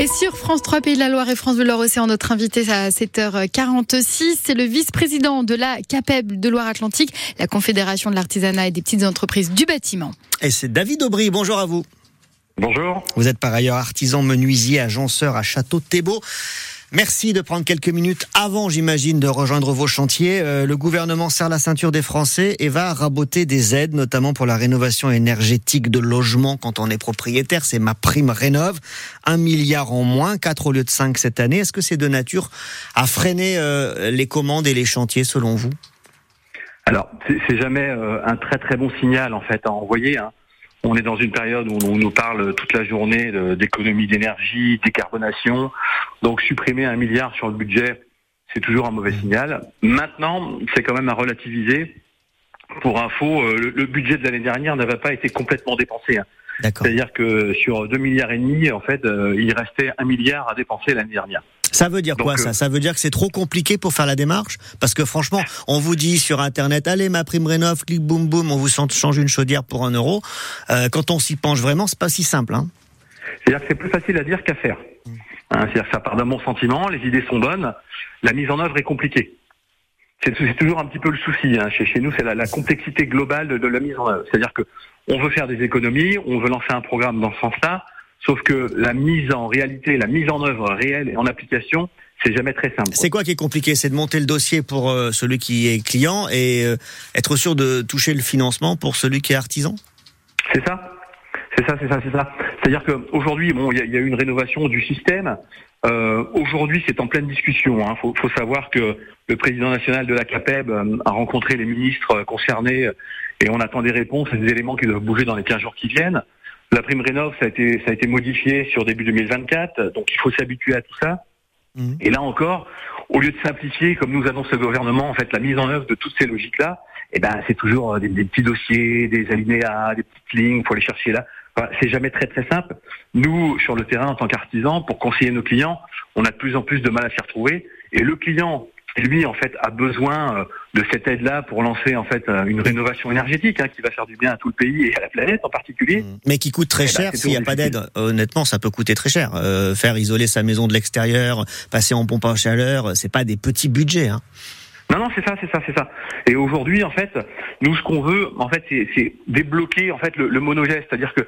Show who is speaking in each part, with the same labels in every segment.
Speaker 1: Et sur France 3 Pays de la Loire et France de Océan, notre invité à 7h46, c'est le vice-président de la CAPEB de Loire-Atlantique, la Confédération de l'artisanat et des petites entreprises du bâtiment.
Speaker 2: Et c'est David Aubry, bonjour à vous.
Speaker 3: Bonjour.
Speaker 2: Vous êtes par ailleurs artisan menuisier, agenceur à Château-Thébault. Merci de prendre quelques minutes avant, j'imagine, de rejoindre vos chantiers. Euh, le gouvernement serre la ceinture des Français et va raboter des aides, notamment pour la rénovation énergétique de logements quand on est propriétaire. C'est ma prime rénove. Un milliard en moins, quatre au lieu de cinq cette année. Est-ce que c'est de nature à freiner euh, les commandes et les chantiers, selon vous?
Speaker 3: Alors, c'est jamais euh, un très très bon signal, en fait, à envoyer. Hein. On est dans une période où on nous parle toute la journée d'économie d'énergie, décarbonation. Donc supprimer un milliard sur le budget, c'est toujours un mauvais signal. Maintenant, c'est quand même à relativiser. Pour info, euh, le, budget de l'année dernière n'avait pas été complètement dépensé. Hein. C'est-à-dire que sur 2 milliards et demi, en fait, euh, il restait un milliard à dépenser l'année dernière.
Speaker 2: Ça veut dire quoi ça euh, Ça veut dire que c'est trop compliqué pour faire la démarche Parce que franchement, on vous dit sur Internet, allez, ma prime rénov, clic, boum, boum, on vous change une chaudière pour un euro. Euh, quand on s'y penche vraiment, c'est pas si simple. Hein
Speaker 3: C'est-à-dire que c'est plus facile à dire qu'à faire. Hein, C'est-à-dire que ça part d'un bon sentiment, les idées sont bonnes, la mise en œuvre est compliquée. C'est toujours un petit peu le souci hein. chez, chez nous, c'est la, la, complexité globale de, de la mise en œuvre. C'est-à-dire que on veut faire des économies, on veut lancer un programme dans ce sens-là, Sauf que la mise en réalité, la mise en œuvre réelle et en application, c'est jamais très simple.
Speaker 2: C'est quoi qui est compliqué? C'est de monter le dossier pour euh, celui qui est client et euh, être sûr de toucher le financement pour celui qui est artisan?
Speaker 3: C'est ça. C'est ça, c'est ça, c'est ça. C'est-à-dire qu'aujourd'hui, bon, il y, a eu une rénovation du système. Euh, aujourd'hui, c'est en pleine discussion. Il hein. faut, faut, savoir que le président national de la CAPEB a rencontré les ministres concernés et on attend des réponses et des éléments qui doivent bouger dans les 15 jours qui viennent. La prime rénov, ça a été, ça a été modifié sur début 2024, donc il faut s'habituer à tout ça. Mhm. Et là encore, au lieu de simplifier, comme nous annonce le gouvernement, en fait, la mise en œuvre de toutes ces logiques-là, eh ben, c'est toujours des, petits dossiers, des alinéas, des petites lignes, faut les chercher là. c'est jamais très très simple. Nous, sur le terrain, en tant qu'artisans, pour conseiller nos clients, on a de plus en plus de mal à s'y retrouver. Et le client lui en fait a besoin euh, de cette aide-là pour lancer en fait euh, une rénovation énergétique hein, qui va faire du bien à tout le pays et à la planète en particulier. Mmh.
Speaker 2: Mais qui coûte très eh ben, cher s'il n'y a pas d'aide. Honnêtement, ça peut coûter très cher. Euh, faire isoler sa maison de l'extérieur, passer en pompe à chaleur, c'est pas des petits budgets. Hein.
Speaker 3: Non, non, c'est ça, c'est ça, c'est ça. Et aujourd'hui, en fait, nous, ce qu'on veut, en fait, c'est débloquer en fait le, le monogeste, c'est-à-dire que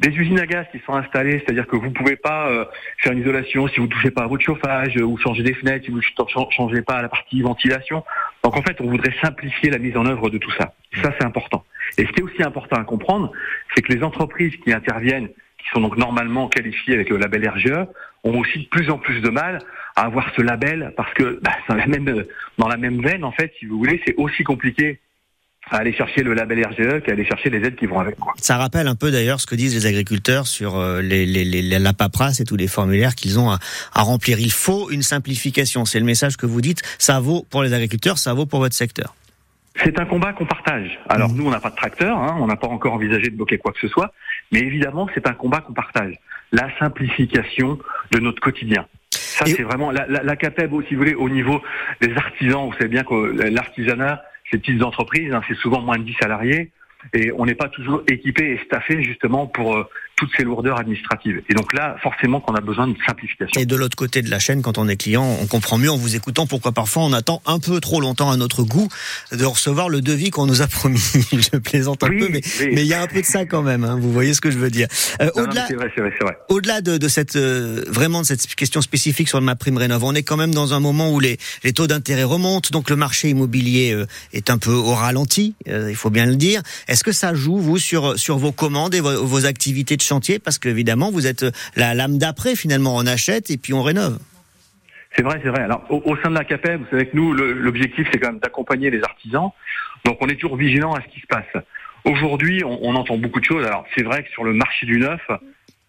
Speaker 3: des usines à gaz qui sont installées, c'est-à-dire que vous pouvez pas euh, faire une isolation si vous touchez pas à votre chauffage ou changer des fenêtres si vous ne changez pas à la partie ventilation. Donc en fait, on voudrait simplifier la mise en œuvre de tout ça. Ça, c'est important. Et ce qui est aussi important à comprendre, c'est que les entreprises qui interviennent, qui sont donc normalement qualifiées avec le label RGE, ont aussi de plus en plus de mal à avoir ce label parce que bah, dans la même dans la même veine en fait, si vous voulez, c'est aussi compliqué à aller chercher le label RGE qu'à aller chercher les aides qui vont avec. Quoi.
Speaker 2: Ça rappelle un peu d'ailleurs ce que disent les agriculteurs sur euh, les, les, les, la paperasse et tous les formulaires qu'ils ont à, à, remplir. Il faut une simplification. C'est le message que vous dites. Ça vaut pour les agriculteurs, ça vaut pour votre secteur.
Speaker 3: C'est un combat qu'on partage. Alors mmh. nous, on n'a pas de tracteur, hein, on n'a pas encore envisagé de bloquer quoi que ce soit, mais évidemment, c'est un combat qu'on partage. La simplification de notre quotidien. Ça, c'est vraiment la, la, la CAPEB, si vous voulez, au niveau des artisans. Vous savez bien que l'artisanat, ces petites entreprises, hein, c'est souvent moins de 10 salariés et on n'est pas toujours équipé et staffé justement pour euh, toutes ces lourdeurs administratives. Et donc là, forcément qu'on a besoin de simplification.
Speaker 2: Et de l'autre côté de la chaîne, quand on est client, on comprend mieux en vous écoutant pourquoi parfois on attend un peu trop longtemps à notre goût de recevoir le devis qu'on nous a promis. je plaisante un peu, mais mais il y a un peu de ça quand même. Hein, vous voyez ce que je veux dire.
Speaker 3: Euh, au-delà,
Speaker 2: au-delà de, de, cette euh, vraiment de cette question spécifique sur ma prime rénov, on est quand même dans un moment où les, les taux d'intérêt remontent, donc le marché immobilier euh, est un peu au ralenti. il faut bien le dire. Est-ce que ça joue vous sur sur vos commandes et vos, vos activités de chantier parce qu'évidemment, vous êtes la lame d'après, finalement, on achète et puis on rénove.
Speaker 3: C'est vrai, c'est vrai. Alors, au, sein de la CAPEB, vous savez que nous, l'objectif, c'est quand même d'accompagner les artisans. Donc, on est toujours vigilant à ce qui se passe. Aujourd'hui, on, entend beaucoup de choses. Alors, c'est vrai que sur le marché du neuf,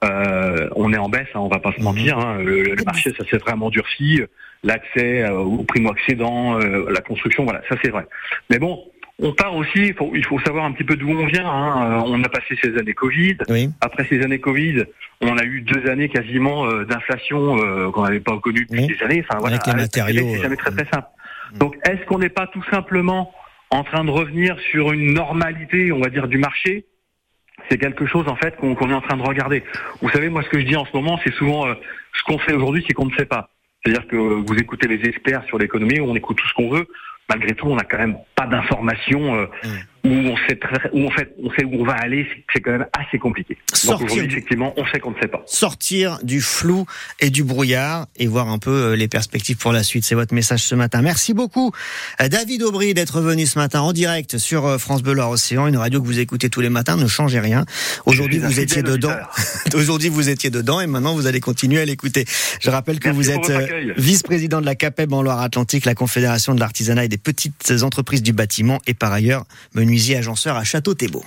Speaker 3: euh, on est en baisse, hein, on va pas se mentir. Hein. Le, marché, ça s'est vraiment durci. L'accès euh, au primo-accédant, euh, la construction, voilà, ça c'est vrai. Mais bon, on part aussi, il faut savoir un petit peu d'où on vient. Hein. Euh, on a passé ces années Covid. Après ces années Covid, on a eu deux années quasiment euh, d'inflation euh, qu'on n'avait pas connues depuis des années.
Speaker 2: Enfin, voilà, Avec les matériaux.
Speaker 3: C'est jamais très très simple. Mm. Donc, est-ce qu'on n'est pas tout simplement en train de revenir sur une normalité, on va dire, du marché? C'est quelque chose en fait qu'on est en train de regarder. Vous savez, moi, ce que je dis en ce moment, c'est souvent Ce qu'on sait aujourd'hui, c'est qu'on ne sait pas. C'est-à-dire que vous écoutez les experts sur l'économie, on écoute tout ce qu'on veut. Malgré tout, on n'a quand même pas d'informations euh, où on sait très, où en fait on sait où on va aller, c'est quand même assez compliqué. Donc aujourd'hui, effectivement, on sait qu'on ne sait pas.
Speaker 2: Sortir du flou et du brouillard et voir un peu euh, les perspectives pour la suite. C'est votre message ce matin. Merci beaucoup, euh, David Aubry, d'être venu ce matin en direct sur euh, France Bleu Océan, une radio que vous écoutez tous les matins. Ne changez rien. Aujourd'hui, vous étiez dedans. Aujourd'hui, vous étiez dedans et maintenant vous allez continuer à l'écouter. Je rappelle que vous êtes vice-président de la CAPEB en Loire-Atlantique, la Confédération de l'artisanat et des petites entreprises du bâtiment et par ailleurs menuisier agenceur à Château-Thébault.